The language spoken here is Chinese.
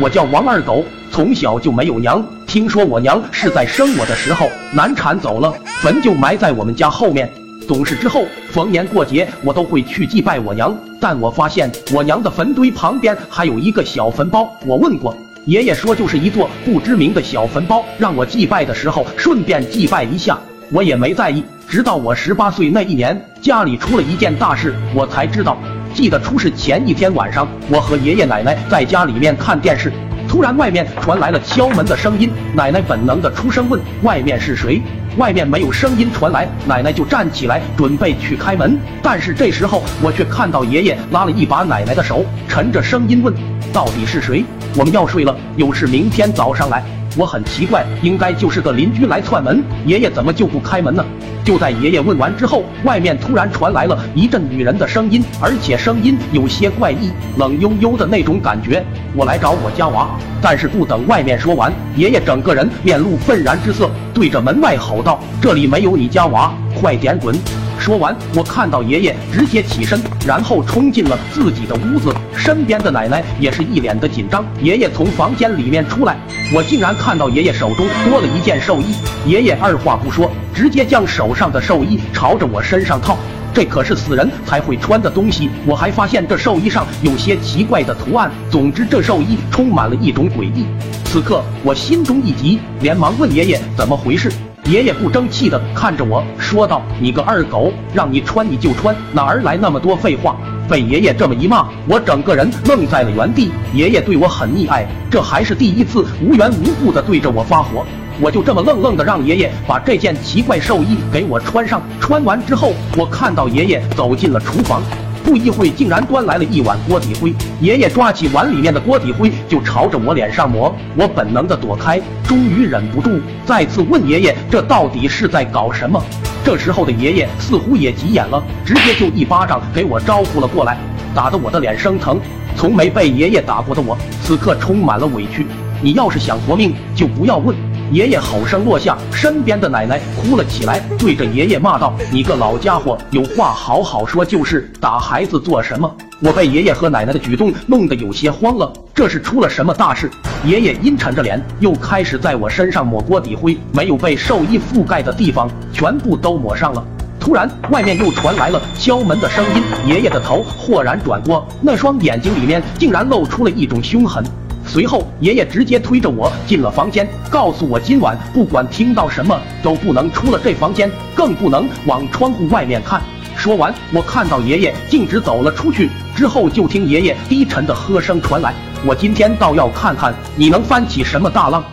我叫王二狗，从小就没有娘。听说我娘是在生我的时候难产走了，坟就埋在我们家后面。懂事之后，逢年过节我都会去祭拜我娘。但我发现我娘的坟堆旁边还有一个小坟包。我问过爷爷，说就是一座不知名的小坟包，让我祭拜的时候顺便祭拜一下。我也没在意，直到我十八岁那一年，家里出了一件大事，我才知道。记得出事前一天晚上，我和爷爷奶奶在家里面看电视，突然外面传来了敲门的声音。奶奶本能的出声问：“外面是谁？”外面没有声音传来，奶奶就站起来准备去开门。但是这时候我却看到爷爷拉了一把奶奶的手，沉着声音问：“到底是谁？我们要睡了，有事明天早上来。”我很奇怪，应该就是个邻居来串门，爷爷怎么就不开门呢？就在爷爷问完之后，外面突然传来了一阵女人的声音，而且声音有些怪异，冷悠悠的那种感觉。我来找我家娃，但是不等外面说完，爷爷整个人面露愤然之色，对着门外吼道：“这里没有你家娃，快点滚！”说完，我看到爷爷直接起身，然后冲进了自己的屋子，身边的奶奶也是一脸的紧张。爷爷从房间里面出来，我竟然看到爷爷手中多了一件寿衣。爷爷二话不说，直接将手上的寿衣朝着我身上套。这可是死人才会穿的东西。我还发现这寿衣上有些奇怪的图案。总之，这寿衣充满了一种诡异。此刻，我心中一急，连忙问爷爷怎么回事。爷爷不争气的看着我说道：“你个二狗，让你穿你就穿，哪儿来那么多废话？”被爷爷这么一骂，我整个人愣在了原地。爷爷对我很溺爱，这还是第一次无缘无故的对着我发火。我就这么愣愣的让爷爷把这件奇怪寿衣给我穿上。穿完之后，我看到爷爷走进了厨房。不一会，竟然端来了一碗锅底灰。爷爷抓起碗里面的锅底灰，就朝着我脸上抹。我本能的躲开，终于忍不住再次问爷爷：“这到底是在搞什么？”这时候的爷爷似乎也急眼了，直接就一巴掌给我招呼了过来，打得我的脸生疼。从没被爷爷打过的我，此刻充满了委屈。你要是想活命，就不要问。爷爷吼声落下，身边的奶奶哭了起来，对着爷爷骂道：“你个老家伙，有话好好说，就是打孩子做什么？”我被爷爷和奶奶的举动弄得有些慌了，这是出了什么大事？爷爷阴沉着脸，又开始在我身上抹锅底灰，没有被寿衣覆盖的地方全部都抹上了。突然，外面又传来了敲门的声音，爷爷的头豁然转过，那双眼睛里面竟然露出了一种凶狠。随后，爷爷直接推着我进了房间，告诉我今晚不管听到什么都不能出了这房间，更不能往窗户外面看。说完，我看到爷爷径直走了出去，之后就听爷爷低沉的喝声传来：“我今天倒要看看你能翻起什么大浪。”